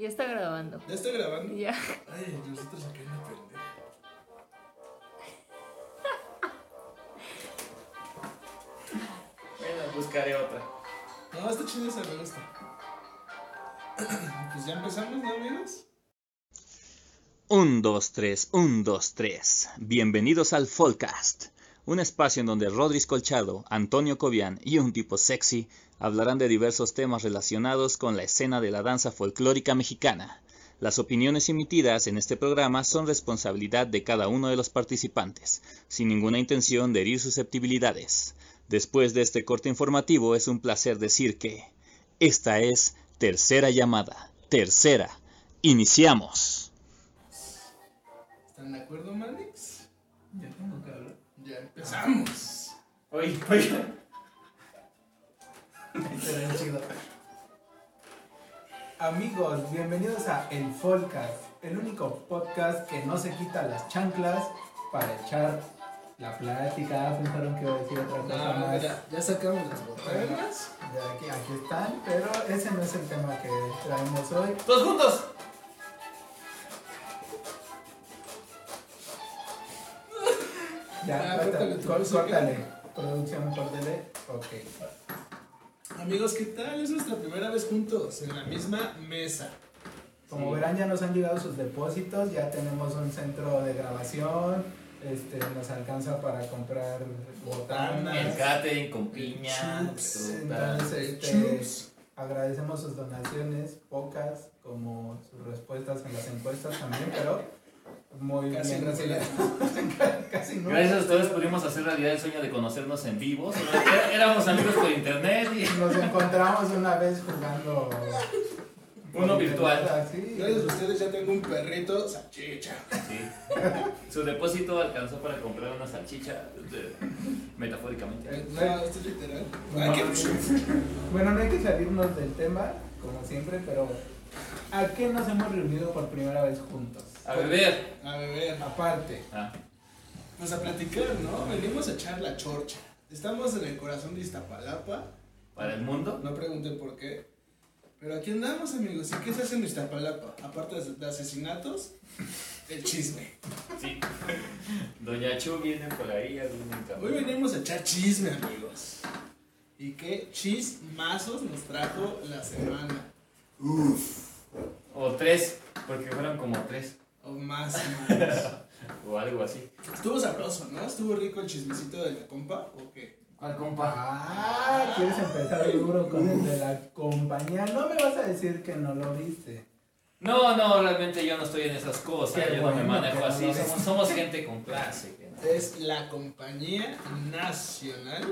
Ya está grabando. ¿Ya está grabando? Ya. Ay, nosotros acá en la pendeja. Bueno, buscaré otra. No, está chida esa, me gusta. Pues ya empezamos, ¿no, amigos? 1, 2, 3, 1, 2, 3. Bienvenidos al Folcast, un espacio en donde Rodríguez Colchado, Antonio Cobian y un tipo sexy hablarán de diversos temas relacionados con la escena de la danza folclórica mexicana. Las opiniones emitidas en este programa son responsabilidad de cada uno de los participantes, sin ninguna intención de herir susceptibilidades. Después de este corte informativo es un placer decir que esta es tercera llamada. Tercera. Iniciamos. ¿Están de acuerdo, Manix? Ya tengo que hablar. Ya empezamos. Oye, oye. Será chido. Amigos, bienvenidos a El Folcast, el único podcast que no se quita las chanclas para echar la plática. Pensaron que iba a decir otra cosa No, más. ya, ya sacamos las botellas. Ya aquí, aquí están, pero ese no es el tema que traemos hoy. ¡Todos juntos! Ya, Ya, córtale. Producción, córtale. Ok. Amigos, ¿qué tal? Es nuestra primera vez juntos en la misma mesa. Como Sí. verán, ya nos han llegado sus depósitos, ya tenemos un centro de grabación, este, nos alcanza para comprar botanas. El catering con piña, Chups. Entonces, este, Chups. agradecemos sus donaciones, pocas, como sus respuestas en las encuestas también, pero muy Casi bien recibidas. Casi no. Gracias a ustedes pudimos hacer realidad el sueño de conocernos en vivo. Éramos amigos por internet y Nos encontramos una vez jugando. Uno virtual. Sí. Gracias a ustedes ya tengo un perrito salchicha. sí. su depósito alcanzó para comprar una salchicha, de- metafóricamente. Eh, No, esto es literal. No. Qué- Bueno, no hay que salirnos del tema, como siempre, pero ¿a qué nos hemos reunido por primera vez juntos? A beber. A beber. Aparte, Ah, Pues a platicar, ¿no? Venimos a echar la chorcha. Estamos en el corazón de Iztapalapa. para el mundo. No pregunten por qué. Pero aquí andamos, amigos. ¿Y qué se hace en Iztapalapa? Aparte de- asesinatos, el chisme. Sí. Doña Chu viene por ahí, ya viene en camino. Hoy venimos a echar chisme, amigos. ¿Y qué chismazos nos trajo la semana? O tres, porque fueron como tres. O más, más. O algo así. Estuvo sabroso, ¿no? Estuvo rico el chismecito de la compa, ¿o qué? ¿Cuál compa? ah, quieres empezar duro con el de la compañía. No me vas a decir que no lo viste. No, no, realmente yo no estoy en esas cosas. Qué yo no me manejo no así. Somos, somos gente con clase. no. Es la Compañía Nacional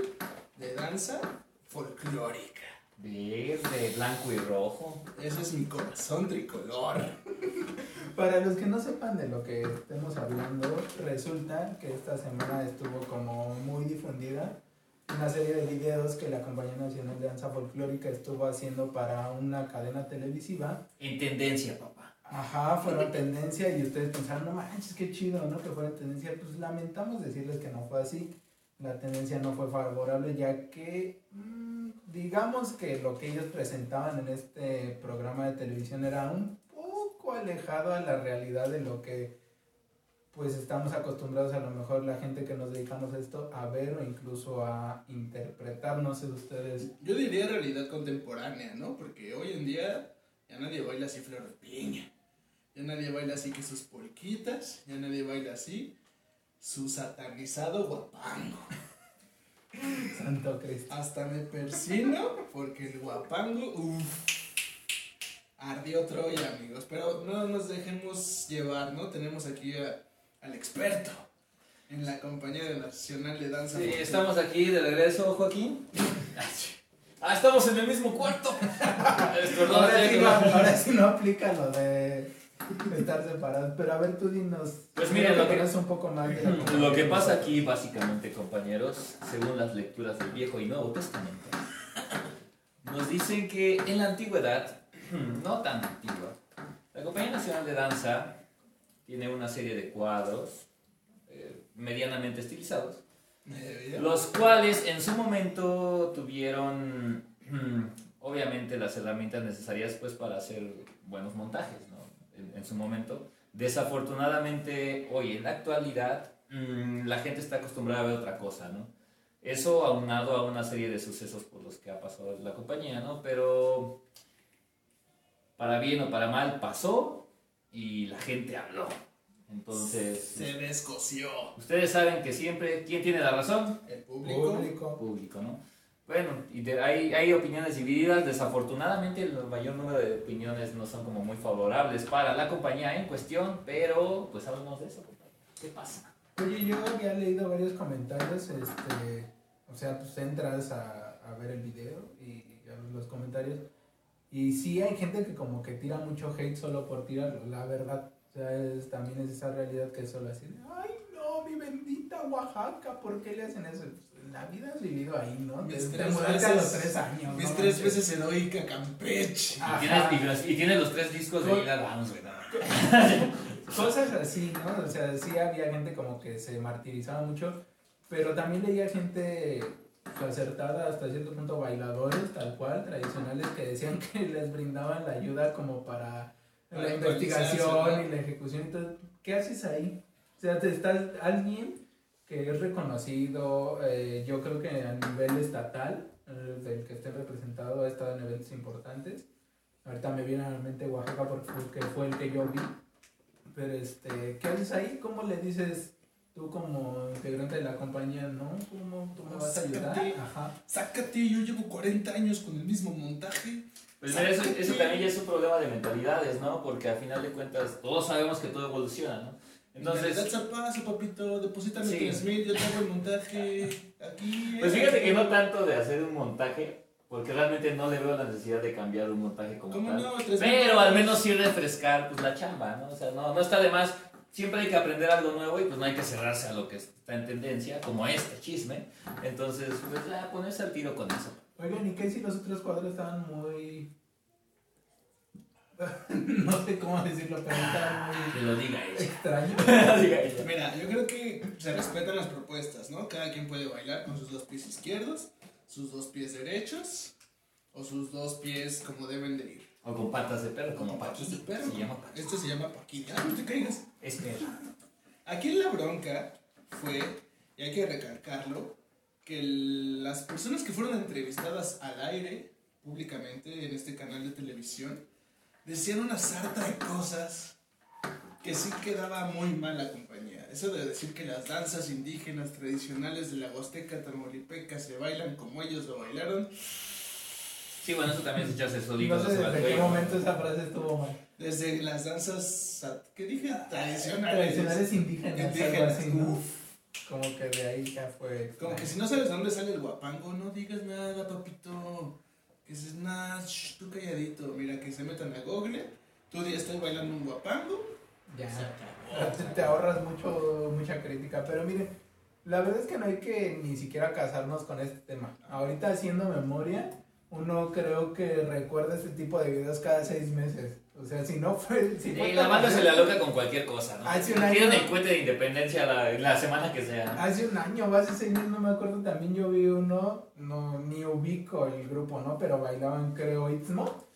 de Danza Folclórica. Verde, blanco y rojo. Ese es mi corazón tricolor. Para los que no sepan de lo que estemos hablando, resulta que esta semana estuvo como muy difundida una serie de videos que la Compañía Nacional de Danza Folclórica estuvo haciendo para una cadena televisiva. En tendencia, papá. Ajá, fueron tendencia y ustedes pensaron, no manches, qué chido, ¿no? Que fuera tendencia. Pues lamentamos decirles que no fue así. La tendencia no fue favorable ya que, mm, digamos que lo que ellos presentaban en este programa de televisión era un poco alejado a la realidad de lo que pues estamos acostumbrados a lo mejor la gente que nos dedicamos a esto a ver o incluso a interpretar, no sé ustedes. Yo diría realidad contemporánea, ¿no? Porque hoy en día ya nadie baila así flor de piña. Ya nadie baila así que sus polquitas. Ya nadie baila así su satanizado guapango. Santo Cristo. Hasta me persino porque el guapango, uff, ardió Troya, amigos. Pero no nos dejemos llevar, ¿no? Tenemos aquí a- al experto en la Compañía Nacional de Danza. Sí, estamos aquí de regreso, Joaquín. Ah, estamos en el mismo cuarto. Perdón, Ahora sí, que no, ahora sí no aplica lo de estar separados. Pero a ver, tú dinos. Pues miren, lo que- un poco más de la Lo que pasa aquí, básicamente, compañeros, según las lecturas del Viejo y Nuevo Testamento, nos dicen que en la antigüedad, no tan antigua, la Compañía Nacional de Danza tiene una serie de cuadros eh, medianamente estilizados, los cuales en su momento tuvieron obviamente las herramientas necesarias pues para hacer buenos montajes, ¿no? En, en su momento. Desafortunadamente, hoy en la actualidad, mm, la gente está acostumbrada a ver otra cosa, ¿no? Eso aunado a una serie de sucesos por los que ha pasado la compañía, ¿no? Pero para bien o para mal pasó y la gente habló. Entonces, Se descoció. ustedes saben que siempre, ¿quién tiene la razón? El público. Público. Público, ¿no? Bueno, y de- hay, hay opiniones divididas. Desafortunadamente, el mayor número de opiniones no son como muy favorables para la compañía en cuestión, pero pues hablamos de eso. ¿Qué pasa? Oye, yo había leído varios comentarios, este, o sea, pues entras a, a ver el video y a ver los comentarios. Y sí hay gente que como que tira mucho hate solo por tirarlo, la verdad. O sea, es- también es esa realidad que solo así, ay no, mi bendita Oaxaca, ¿por qué le hacen eso? Pues, la vida has vivido ahí, ¿no? Mis Desde tres mudarte a los veces- tres años. Mis ¿no? tres veces heroica Campeche. Y tienes, y, los- y tienes los tres discos de Lila Downs, güey. no. Cosas así, ¿no? O sea, sí había gente como que se martirizaba mucho, pero también leía gente acertada hasta cierto punto, bailadores tal cual, tradicionales, que decían que les brindaban la ayuda como para Para la investigación ¿no? y la ejecución y todo. ¿Qué haces ahí? O sea, te estás alguien que es reconocido, eh, yo creo que a nivel estatal, eh, del que esté representado, ha estado en eventos importantes. Ahorita me viene a la mente Oaxaca porque fue- el que yo vi. Pero, este, ¿qué haces ahí? ¿Cómo le dices tú como integrante de la compañía, no? ¿Cómo tú me vas a ayudar? Sácate. Ajá. Sácate, yo llevo 40 años con el mismo montaje. Pues mira, eso, eso también ya es un problema de mentalidades, ¿no? Porque al final de cuentas todos sabemos que todo evoluciona, ¿no? Entonces, paso, papito, deposítame Sí. 3 mil, yo te hago el montaje aquí. pues fíjate que no tanto de hacer un montaje, porque realmente no le veo la necesidad de cambiar un montaje como ¿Cómo tal. no? Pero al menos sí refrescar pues, la chamba, ¿no? O sea, no, no está de más. Siempre hay que aprender algo nuevo y pues no hay que cerrarse a lo que está en tendencia, como este chisme. Entonces, pues ya ponerse al tiro con eso. Oigan, ¿y qué si los otros cuadros estaban muy... no sé cómo decirlo, pero Que muy lo diga ella. extraños? Lo diga ella. Mira, yo creo que se respetan las propuestas, ¿no? Cada quien puede bailar con sus dos pies izquierdos, sus dos pies derechos o sus dos pies como deben de ir. O con patas de perro, como patas Paquini. de perro. Se llama Paquini. Esto se llama paquín. Ah, no te caigas. Es perro. Aquí la bronca fue, y hay que recalcarlo, que el- las personas que fueron entrevistadas al aire, públicamente, en este canal de televisión, decían una sarta de cosas que sí quedaba muy mal la compañía. Eso de decir que las danzas indígenas tradicionales de la Huasteca Tamaulipeca se bailan como ellos lo bailaron, Sí, bueno, eso también es echarse solitos. No sé a su desde qué momento esa frase estuvo mal. desde las danzas, ¿qué dije? Tradicionales. Tradicionales indígenas, Indígenas, así, ¿no? uf. Como que de ahí ya fue. Como que si no sabes de dónde sale el guapango, no digas nada, papito. Que dices, nada, shh, tú calladito. Mira, que se metan a Google. Tú ya estoy bailando un guapango. Ya. Se acabó. Te, te ahorras mucho, mucha crítica. Pero mire, la verdad es que no hay que ni siquiera casarnos con este tema. Ahorita haciendo memoria, uno creo que recuerda este tipo de videos cada seis meses. O sea, si no fue. Si Sí, la banda se la loca con cualquier cosa, ¿no? Hace un año- Tienen el cohete de independencia la, la semana que sea. Hace un año, hace seis meses, no me acuerdo, también yo vi uno, no, ni ubico el grupo, ¿no? Pero bailaban, creo, Istmo.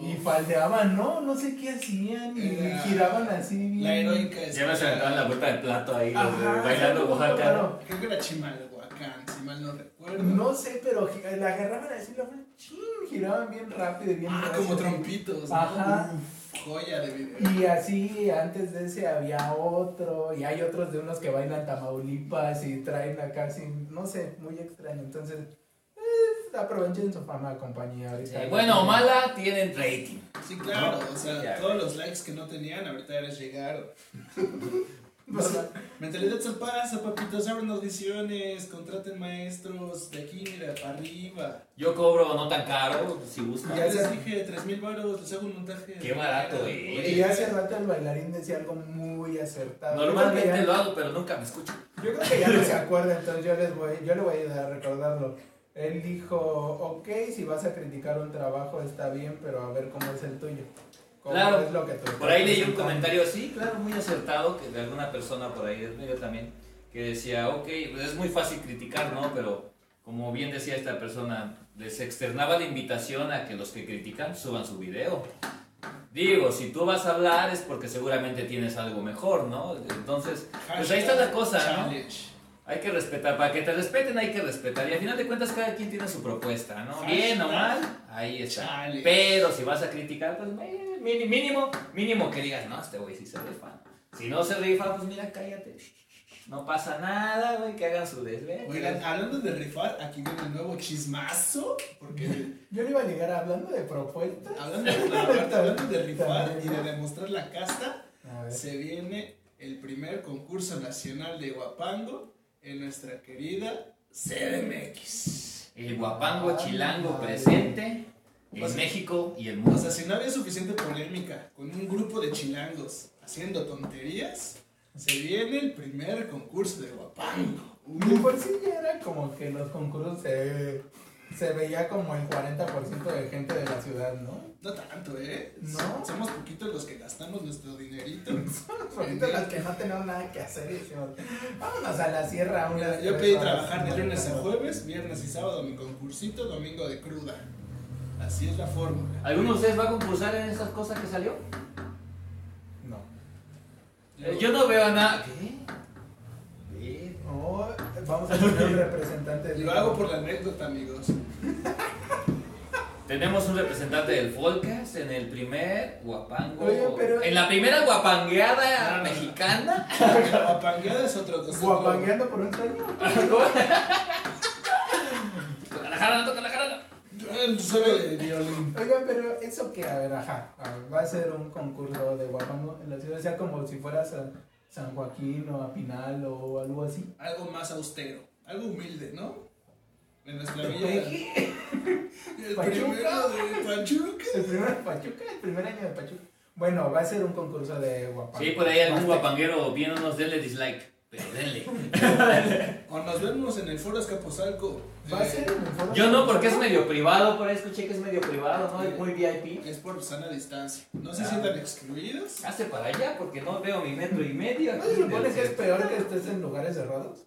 Y faldeaban, ¿no? No sé qué hacían y Era giraban así bien. la heroica Ya me se aventaban la vuelta de plato ahí, los de Ajá, bailando Oaxaca. raro. Creo que era si mal no recuerdo. No sé, pero la agarraban así, la chin, giraban bien rápido y bien Ah, como trompitos. Ajá. Joya de video. Y así, antes de ese había otro, y hay otros de unos que bailan Tamaulipas y traen acá así, no sé, muy extraño. Entonces, eh, aprovechen su fama de compañía ahorita. Sí, bueno o mala, tienen rating. Sí, claro. O sea, Ya, todos los likes que no tenían, ahorita ya les llegaron. ¿Verdad? Mentalidad al paso, papitos. Abren audiciones, contraten maestros. De aquí, mira, para arriba. Yo cobro no tan caro, si gustan. Ya les dije, 3 mil baros, les hago un montaje. Qué barato, eh. Y hace rato el bailarín decía algo muy acertado. Normalmente ya- lo hago, pero nunca me escuchan. Yo creo que ya no se acuerda, entonces yo les voy, yo le voy a ayudar a recordarlo. Él dijo, ok, si vas a criticar un trabajo está bien, pero a ver cómo es el tuyo. ¿Cómo Claro. es lo que tú Por ahí leí un comentario así, claro, muy acertado, que de alguna persona por ahí del medio también, que decía, ok, pues es muy fácil criticar, ¿no? Pero como bien decía esta persona, les externaba la invitación a que los que critican suban su video. Digo, si tú vas a hablar es porque seguramente tienes algo mejor, ¿no? Entonces, pues ahí está la cosa, ¿no? Hay que respetar, para que te respeten hay que respetar. Y al final de cuentas cada quien tiene su propuesta, ¿no? Bien o mal, ahí está. Pero si vas a criticar, pues mini- mínimo, mínimo que digas, no, este güey sí se rifa. Si no se rifa, pues mira, cállate. No pasa nada, güey, que hagan su desvelo. Oigan, hablando de rifar, aquí viene el nuevo chismazo. Porque Yo le iba a llegar hablando de propuestas. hablando de, rifar, hablando de rifar y de demostrar la casta, se viene el primer concurso nacional de Guapango en nuestra querida CDMX. El guapango chilango presente en O sea- México y el O mundo. sea, si no había suficiente polémica con un grupo de chilangos haciendo tonterías, se viene el primer concurso de Guapango. De por sí ya era como que los concursos se, se veía como el 40% de gente de la ciudad, ¿no? No tanto, ¿eh? ¿No? Somos poquitos los que gastamos nuestro dinerito. Ahorita las que no tenemos nada que hacer y decimos, vámonos a la sierra Mira, yo pedí horas". trabajar de lunes a jueves, viernes y sábado mi concursito, domingo de cruda. Así es la fórmula. ¿Alguno de ustedes va a concursar en esas cosas que salió? No. Eh, Yo no veo nada. ¿Qué? No, vamos a tener un representante de Lo hago por la anécdota, amigos. Tenemos un representante del Folcas en el primer guapango. Oye, pero- En la primera guapangueada No, no, no. mexicana. Guapangueada es otro. otro- Guapangueando por un sueño. Toca la jarana, toca Solo de violín. Oigan, pero eso que, a ver, ajá, a ver, va a ser un concurso de guapango en la ciudad, o sea, como si fueras a San Joaquín o a Pinal o algo así. Algo más austero, algo humilde, ¿no? En nuestra villa. El Pachuca. primero de Pachuca. El primer Pachuca, el primer año de Pachuca. Bueno, va a ser un concurso de guapango. Sí, por ahí algún guapanguero viene unos denle dislike. Pero denle. O nos vemos en el Foro Escaposalco. Va a ser en el foro Yo no, porque es medio privado, por ahí escuché que es medio privado, ¿no? Es muy VIP. Es por sana distancia. No se Ah. sientan excluidos. Hace para allá porque no veo mi metro y medio. ¿No se supone que es peor que estés en lugares cerrados?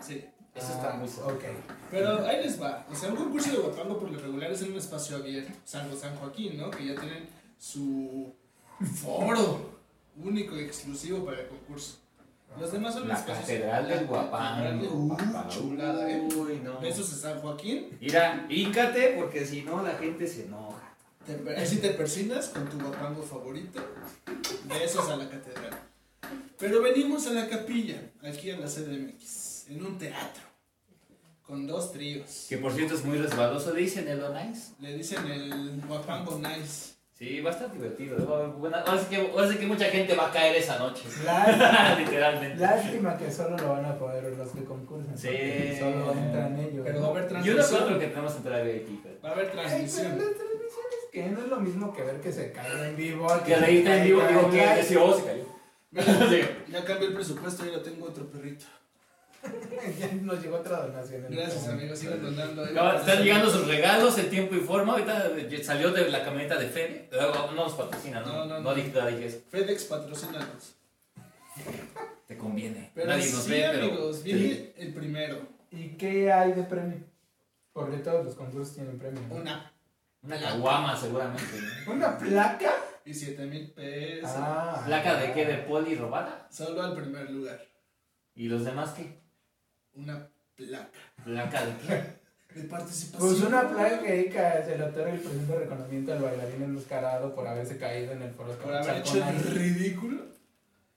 Sí. Eso está muy Ah, Ok. Pero ahí les va. O sea, un concurso de guapango por lo regular es en un espacio abierto. Salvo San Joaquín, ¿no? Que ya tienen su foro único y exclusivo para el concurso. Los demás son La catedral del guapango. Uh, chulada, ¿eh? Uy, no. Besos de San Joaquín. Mira, híncate porque si no la gente se enoja. Per- así te persinas con tu guapango favorito. Besos a la catedral. Pero venimos a la capilla, aquí en la CDMX, en un teatro, con dos tríos. Que por cierto es muy resbaloso, le dicen el nice. Le dicen el guapango nice. Sí, va a estar divertido. buena- Ahora sí que, ahora sí que mucha gente va a caer esa noche. Lá- Literalmente. Lástima que solo lo van a poder ver los que concursan. Sí. Solo entran ellos. Pero va a haber Yo no transmisión. encuentro que tenemos entrada VIP, pero. Va a haber Ay, pero transmisión. transmisiones que no es lo mismo que ver que se caiga en vivo. Que se reírte en vivo, digo que live. decía, oh, se cayó. Ya cambié el presupuesto y ya tengo otro perrito. Ya nos llegó otra donación. en Gracias amigos, sigan donando. Están llegando sus regalos en tiempo y forma. Ahorita salió de la camioneta de Fede. No nos patrocina, ¿no? No, no, No, no. dije. FedEx patrocínanos. Te conviene. Pero Nadie nos sí, ve, pero. amigos, viene el primero. ¿Y qué hay de premio? Porque todos los concursos tienen premio. ¿no? Una Una caguama, seguramente. ¿Una placa? y siete mil pesos. Ah. ¿Placa de qué? ¿De poli robada? Solo al primer lugar. ¿Y los demás qué? Una placa ¿Placa de qué? de participación. Pues una placa que dedica, se le otorga el de reconocimiento al bailarín enmascarado por haberse caído en el foro Por haber hecho el ridículo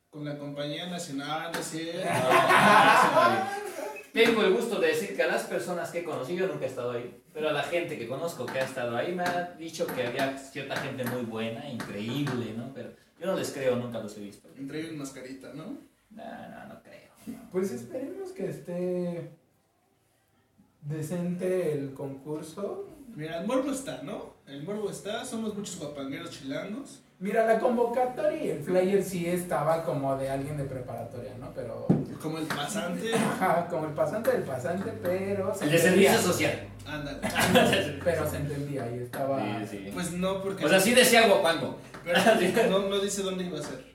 con la compañía nacional, ¿no es cierto? Tengo el gusto de decir que a las personas que conocí, yo nunca he estado ahí, pero a la gente que conozco que ha estado ahí me ha dicho que había cierta gente muy buena, increíble, ¿no? Pero yo no les creo, nunca los he visto. Entre ellos mascarita, ¿no? No, no, no creo. Pues esperemos que esté decente el concurso. Mira, el morbo está, ¿no? El morbo está, somos muchos guapangueros chilangos. Mira, la convocatoria y el flyer sí estaba como de alguien de preparatoria, ¿no? Pero. Como el pasante, Ajá, como el pasante del pasante, pero. se El de servicio social. ándale. Pero se entendía y estaba. Sí, sí. Pues no, porque. Pues así decía Guapango. Pero no, no dice dónde iba a ser.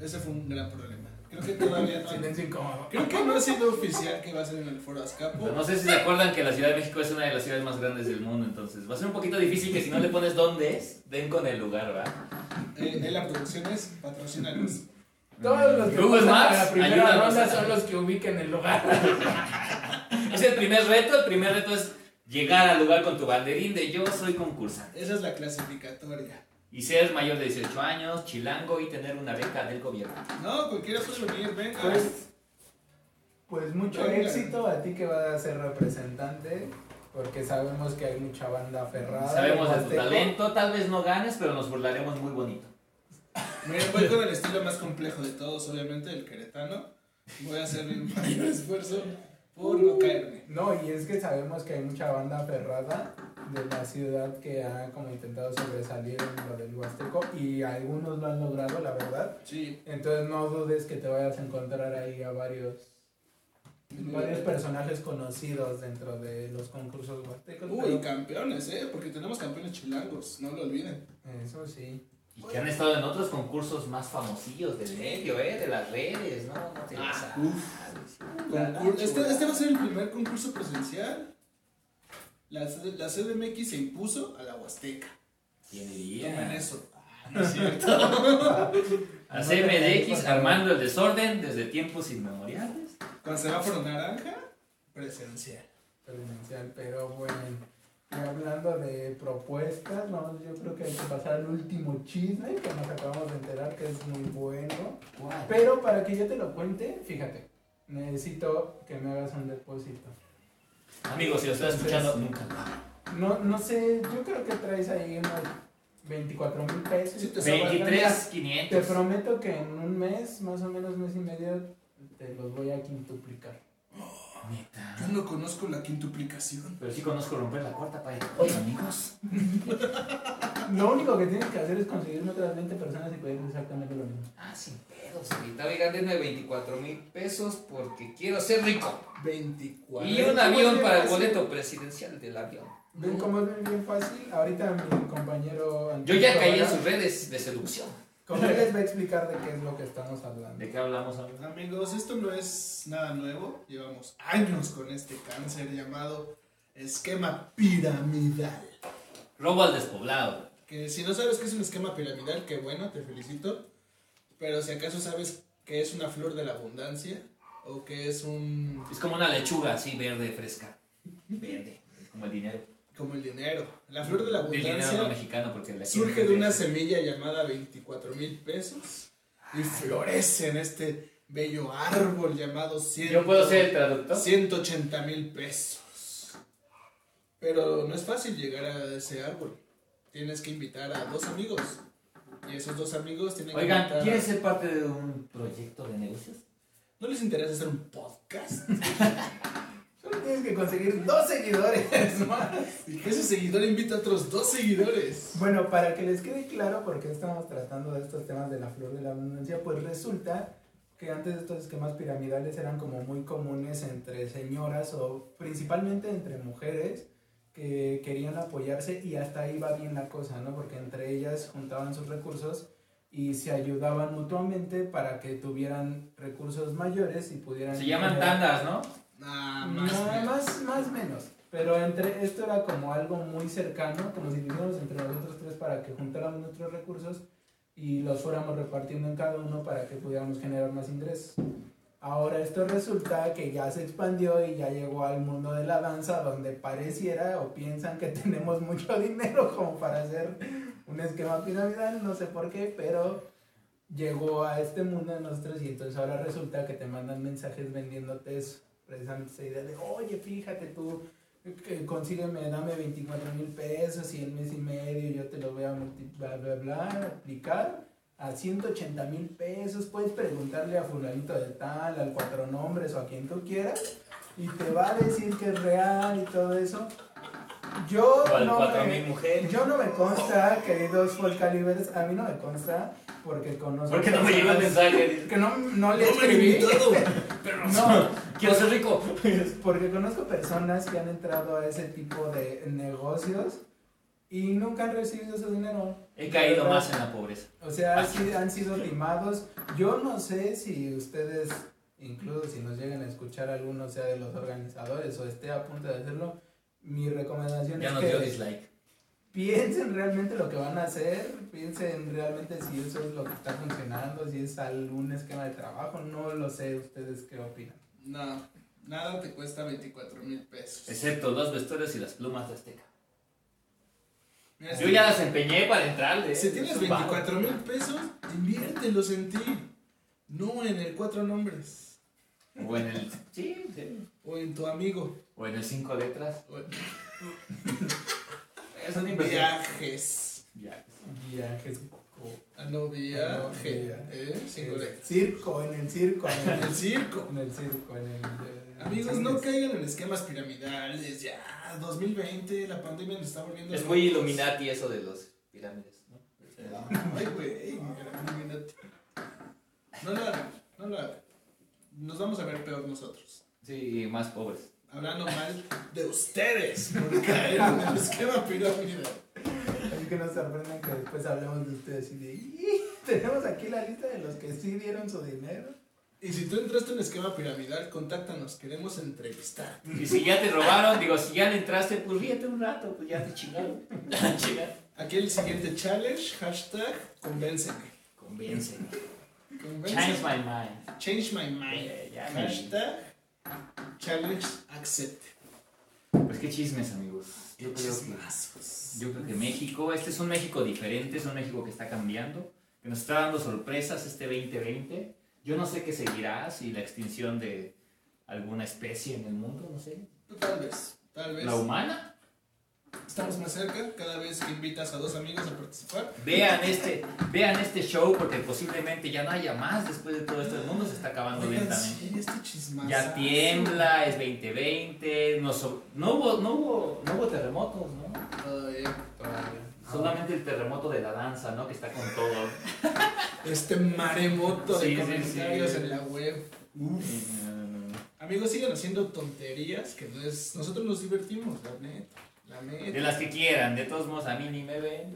Ese fue un gran problema. Creo que todavía no. Silencio incómodo. Creo que no ha sido oficial que va a ser en el Foro Azcapo. Pero no sé si se acuerdan que la Ciudad de México es una de las ciudades más grandes del mundo, entonces va a ser un poquito difícil que si no le pones dónde es, den con el lugar, ¿verdad? Eh, en la producciones, patrocínanos. Todos los que Google Maps, la primera ayúdanos ronda son los que ubiquen el lugar. Es el primer reto, el primer reto es llegar al lugar con tu banderín de yo soy concursante. Esa es la clasificatoria. Y ser mayor de 18 años, chilango y tener una beca del gobierno. No, cualquiera puede venir, venga. Pues, pues mucho Venga. éxito a ti que vas a ser representante, porque sabemos que hay mucha banda aferrada. Sabemos de tu talento, tal vez no ganes, pero nos burlaremos muy bonito. Voy con el estilo más complejo de todos, obviamente, el queretano. Voy a hacer mi mayor esfuerzo por no caerme. No, y es que sabemos que hay mucha banda aferrada de la ciudad que ha como intentado sobresalir en lo del Huasteco y algunos lo han logrado, la verdad. Sí. Entonces no dudes que te vayas a encontrar ahí a varios varios personajes conocidos dentro de los concursos huastecos. Uy, pero- campeones, ¿eh? Porque tenemos campeones chilangos, no lo olviden. Eso sí. Y que han estado en otros concursos más famosillos del medio, ¿eh? De las redes, ¿no? No te Ah. Concur- Este, este va a ser el primer concurso presencial. La, C- la CDMX se impuso a la Huasteca. ¿Quién Tomen diría? eso. Ah, no es cierto. A CMDX armando el desorden desde tiempos inmemoriales. Con semáforo naranja, presencial. Presencial, pero bueno. Y hablando de propuestas, vamos, yo creo que hay que pasar al último chisme que nos acabamos de enterar que es muy bueno. Pero para que yo te lo cuente, fíjate, necesito que me hagas un depósito. Amigos, si lo estás escuchando, nunca. No, no sé, yo creo que traes ahí unos 24 mil pesos. Sí, te sobra. 23, Te 500. prometo que en un mes, más o menos mes y medio, te los voy a quintuplicar. Neta. Yo no conozco la quintuplicación. Pero sí conozco romper la cuarta pared. Oye, amigos. Lo único que tienes que hacer es conseguirme otras 20 personas y pedir exactamente lo mismo. Ah, sin pedos. Ahorita oigan, denme 24 mil pesos porque quiero ser rico. 24. Y un avión para el boleto presidencial del avión. ¿Ven cómo es bien fácil? Ahorita mi compañero... Yo ya caí en sus redes de seducción. Como él les va a explicar de qué es lo que estamos hablando. ¿De qué hablamos, amigos? Amigos, esto no es nada nuevo. Llevamos años con este cáncer llamado esquema piramidal. Robo al despoblado. Que si no sabes qué es un esquema piramidal, qué bueno, te felicito. Pero si acaso sabes que es una flor de la abundancia o que es un Es como una lechuga así, verde, fresca. Verde. Como el dinero. como el dinero. La flor de la El dinero no abundancia mexicano porque la surge de una semilla llamada 24 mil pesos y florece en este bello árbol llamado 100, Yo puedo ser el traductor. 180 mil pesos. Pero no es fácil llegar a ese árbol. Tienes que invitar a dos amigos. Y esos dos amigos tienen que Oigan, invitar a- ¿quieres ser parte de un proyecto de negocios? ¿No les interesa hacer un podcast? Solo tienes que conseguir dos seguidores más. Y que ese seguidor invita a otros dos seguidores. Bueno, para que les quede claro por qué estamos tratando de estos temas de la flor de la abundancia, pues resulta que antes estos esquemas piramidales eran como muy comunes entre señoras o principalmente entre mujeres que querían apoyarse y hasta ahí va bien la cosa, ¿no? Porque entre ellas juntaban sus recursos y se ayudaban mutuamente para que tuvieran recursos mayores y pudieran... Se llaman tandas, ¿no? Nada no, más. más, más menos. Pero entre esto era como algo muy cercano, como si entre nosotros tres para que juntáramos nuestros recursos y los fuéramos repartiendo en cada uno para que pudiéramos generar más ingresos. Ahora esto resulta que ya se expandió y ya llegó al mundo de la danza donde pareciera o piensan que tenemos mucho dinero como para hacer un esquema piramidal, no sé por qué, pero llegó a este mundo de nosotros y entonces ahora resulta que te mandan mensajes vendiéndote eso, precisamente esa idea de, oye, fíjate tú, consígueme, dame 24 mil pesos y en mes y medio yo te lo voy a bla, bla, bla, aplicar a 180 mil pesos, puedes preguntarle a fulanito de tal, al cuatro nombres o a quien tú quieras y te va a decir que es real y todo eso. Yo no me- mujeres. yo no me consta, queridos Full Calibers, a mí no me consta porque conozco. ¿Por qué no me el personas mensaje? Que no, no le No me invitado. No, Quiero ser rico. porque conozco personas que han entrado a ese tipo de negocios y nunca han recibido su dinero. He caído ¿Verdad? más en la pobreza. O sea, sí han sido limados. Yo no sé si ustedes, incluso si nos llegan a escuchar alguno sea de los organizadores o esté a punto de hacerlo, mi recomendación Ya es nos que dio dislike. piensen realmente lo que van a hacer, piensen realmente si eso es lo que está funcionando, si es algún esquema de trabajo, no lo sé, ustedes qué opinan. No, nada te cuesta 24 mil pesos. Excepto los vestuarios y las plumas de Azteca. Mira, Yo si- ya las empeñé para entrarle. Si tienes Es un vago. 24 mil pesos, inviértelos en ti. No en el cuatro nombres. O en el. Sí, sí. O en tu amigo. O en el cinco letras. O en viajes. Ya. Viajes. Ah, no, viaje. ¿Eh? Cinco letras. circo, en el circo, en el circo. en el circo, en el... Amigos, no caigan en esquemas piramidales. Ya, 2020, la pandemia nos está volviendo. Es muy locos. Illuminati eso de los pirámides, ¿no? Ay, güey, Illuminati. No lo hagan, no lo hagan. Nos vamos a ver peor nosotros. Sí, más pobres. Hablando mal de ustedes por caer en el esquema piramidal. Así que no se sorprendan que después hablemos de ustedes y de... "Y, Tenemos aquí la lista de los que sí dieron su dinero. Y si tú entraste en esquema piramidal, contáctanos, queremos entrevistar. Y si ya te robaron, digo, si ya le entraste, pues ríete un rato, pues ya te chingaron. Aquí el siguiente challenge, hashtag, convénceme. Convénceme. Convénceme. Change my mind. Change my mind. Eh, me- Hashtag, challenge accept. Pues qué chismes, amigos. Yo creo que, yo creo que México, este es un México diferente, es un México que está cambiando, que nos está dando sorpresas este 2020. Yo no sé qué seguirá, si la extinción de alguna especie en el mundo, no sé. Tal vez, tal vez. La humana. Estamos más cerca cada vez que invitas a dos amigos a participar. Vean este, vean este show porque posiblemente ya no haya más después de todo esto. El mundo se está acabando Oigan, lentamente. sí, este chismazo. Ya tiembla, es 2020, no, so- no, hubo, no, hubo, no hubo terremotos, ¿no? Todavía. Todavía. Solamente el terremoto de la danza, ¿no? Que está con todo. Este maremoto de Sí, comentarios sí. en la web. Uf. Amigos, sigan haciendo tonterías que no es- nosotros nos divertimos, la neta. La De neta. las que quieran, de todos modos, a mí ni me ven.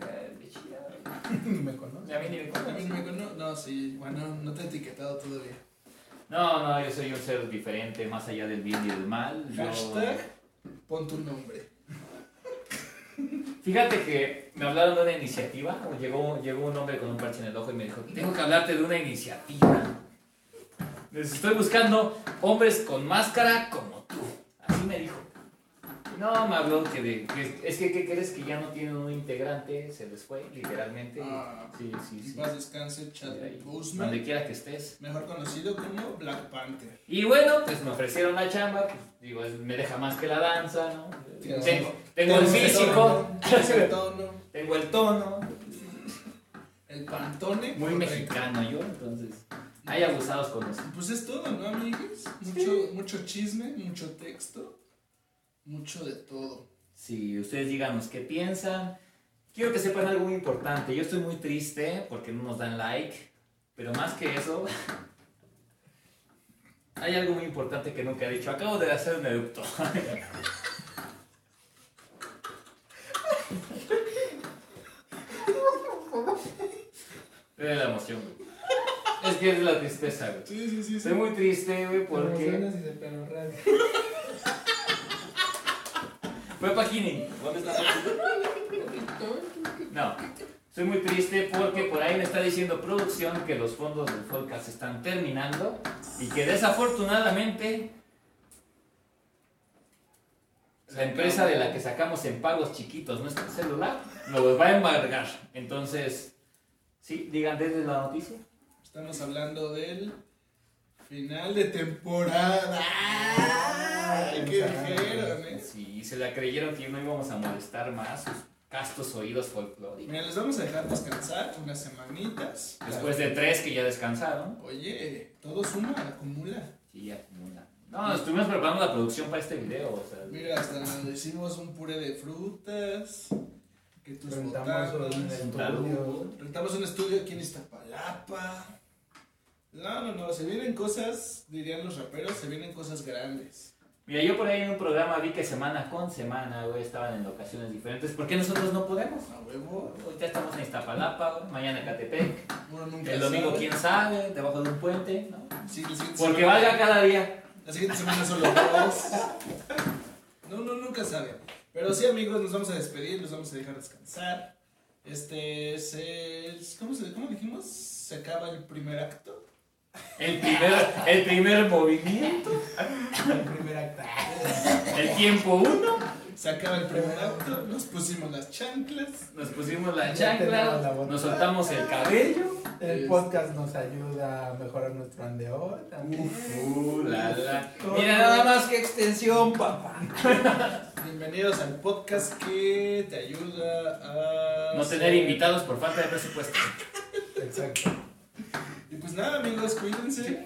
Ni me conoce. A mí ni me A mí conocen. me cono- No, sí, bueno, no te he etiquetado todavía. No, no, yo soy un ser diferente, más allá del bien y del mal. Yo- Hashtag, pon tu nombre. Fíjate que me hablaron de una iniciativa, llegó, llegó un hombre con un parche en el ojo y me dijo, tengo que hablarte de una iniciativa. Les estoy buscando hombres con máscara como tú. Así me dijo. No, me habló que, de, que es que, ¿qué crees? Que ya no tienen un integrante, se les fue, literalmente. Ah. sí, sí, sí. paz descanse, Ahí, Boseman, Donde quiera que estés. mejor conocido como Black Panther. Y bueno, pues me ofrecieron la chamba, pues, digo, me deja más que la danza, ¿no? Tengo, tengo el físico, tienes el tono, tengo el tono, el pantone. muy correcto. mexicano yo, entonces hay abusados con eso. Pues es todo, ¿no, amigos? Mucho, mucho chisme, mucho texto, mucho de todo. Si ustedes díganos qué piensan, quiero que sepan algo muy importante. Yo estoy muy triste porque no nos dan like, pero más que eso, hay algo muy importante que nunca he dicho. Acabo de hacer un eructo. Es la emoción, güey. Es que es la tristeza, güey. Sí, sí, sí. Estoy muy triste, güey, porque... Emociones y de pelo Fue Pagini. ¿Dónde está No. Estoy muy triste porque por ahí me está diciendo producción que los fondos del Folcast están terminando y que desafortunadamente la empresa de la que sacamos en pagos chiquitos nuestro celular nos los va a embargar. Entonces, sí, digan desde la noticia. Estamos hablando del final de temporada. Si se la creyeron que no íbamos a molestar más sus castos oídos folclóricos. Mira, les vamos a dejar descansar unas semanitas. Después de tres que ya descansaron. Oye, todo suma, acumula. Sí, acumula. No, estuvimos preparando la producción para este video. O sea, Mira, hasta nos hicimos un puré de frutas. Que tus Rentamos un botanas. estudio. Rentamos un estudio aquí en Iztapalapa. No, no, no, se vienen cosas, dirían los raperos, se vienen cosas grandes. Mira, yo por ahí en un programa vi que semana con semana, güey, estaban en locaciones diferentes. ¿Por qué nosotros no podemos? A huevo. Ahorita estamos en Iztapalapa, güey, mañana en Catepec. Uno nunca El domingo, sabe. quién sabe, debajo de un puente, ¿no? Sí, Porque valga cada día. La siguiente semana son los dos. No, no, nunca sabe. Pero sí, amigos, nos vamos a despedir, los vamos a dejar descansar. Este es el. ¿Cómo, se, ¿Cómo dijimos? Se acaba el primer acto. El primer, el primer movimiento, El primer acto. el tiempo uno, Se acaba el primer acto, nos pusimos las chanclas. nos pusimos la Ya tenemos la chancla, bota. nos soltamos el cabello. El podcast nos ayuda a mejorar nuestro andeor también. Uh, la, la. Mira nada más que extensión, papá. Bienvenidos al podcast que te ayuda a. No tener invitados por falta de presupuesto. Exacto. Y pues nada, amigos, cuídense.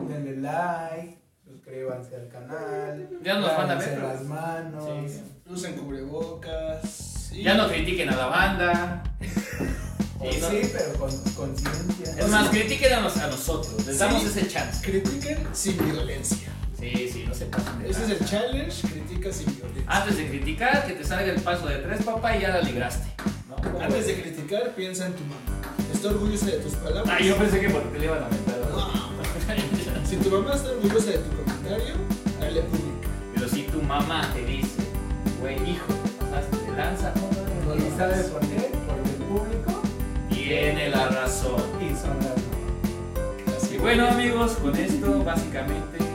Denle like, suscríbanse al canal. Ya nos van a ver, las manos. Sí. Usen cubrebocas. y- Ya no critiquen a la banda. O Sí, no- sí, pero con conciencia. Es más, critiquen a, nos- a nosotros, les damos Sí. ese chance. Critiquen sin violencia. Sí, sí, no se pasen de Ese es el challenge, critica sin violencia. Antes de criticar, que te salga el paso de tres, papá, y ya la libraste. ¿no? Antes de criticar, piensa en tu mamá. Está orgullosa de tus palabras. Ah, yo pensé que porque te le iban a meter. Si tu mamá está orgullosa de tu comentario, dale pública. Pero si tu mamá te dice, güey, hijo, te pasaste de lanza, no, ¿Y sabes por qué? Porque el público Tiene la razón. y son las Así Y bueno, amigos, con esto básicamente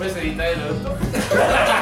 ¿Puedes editar el otro?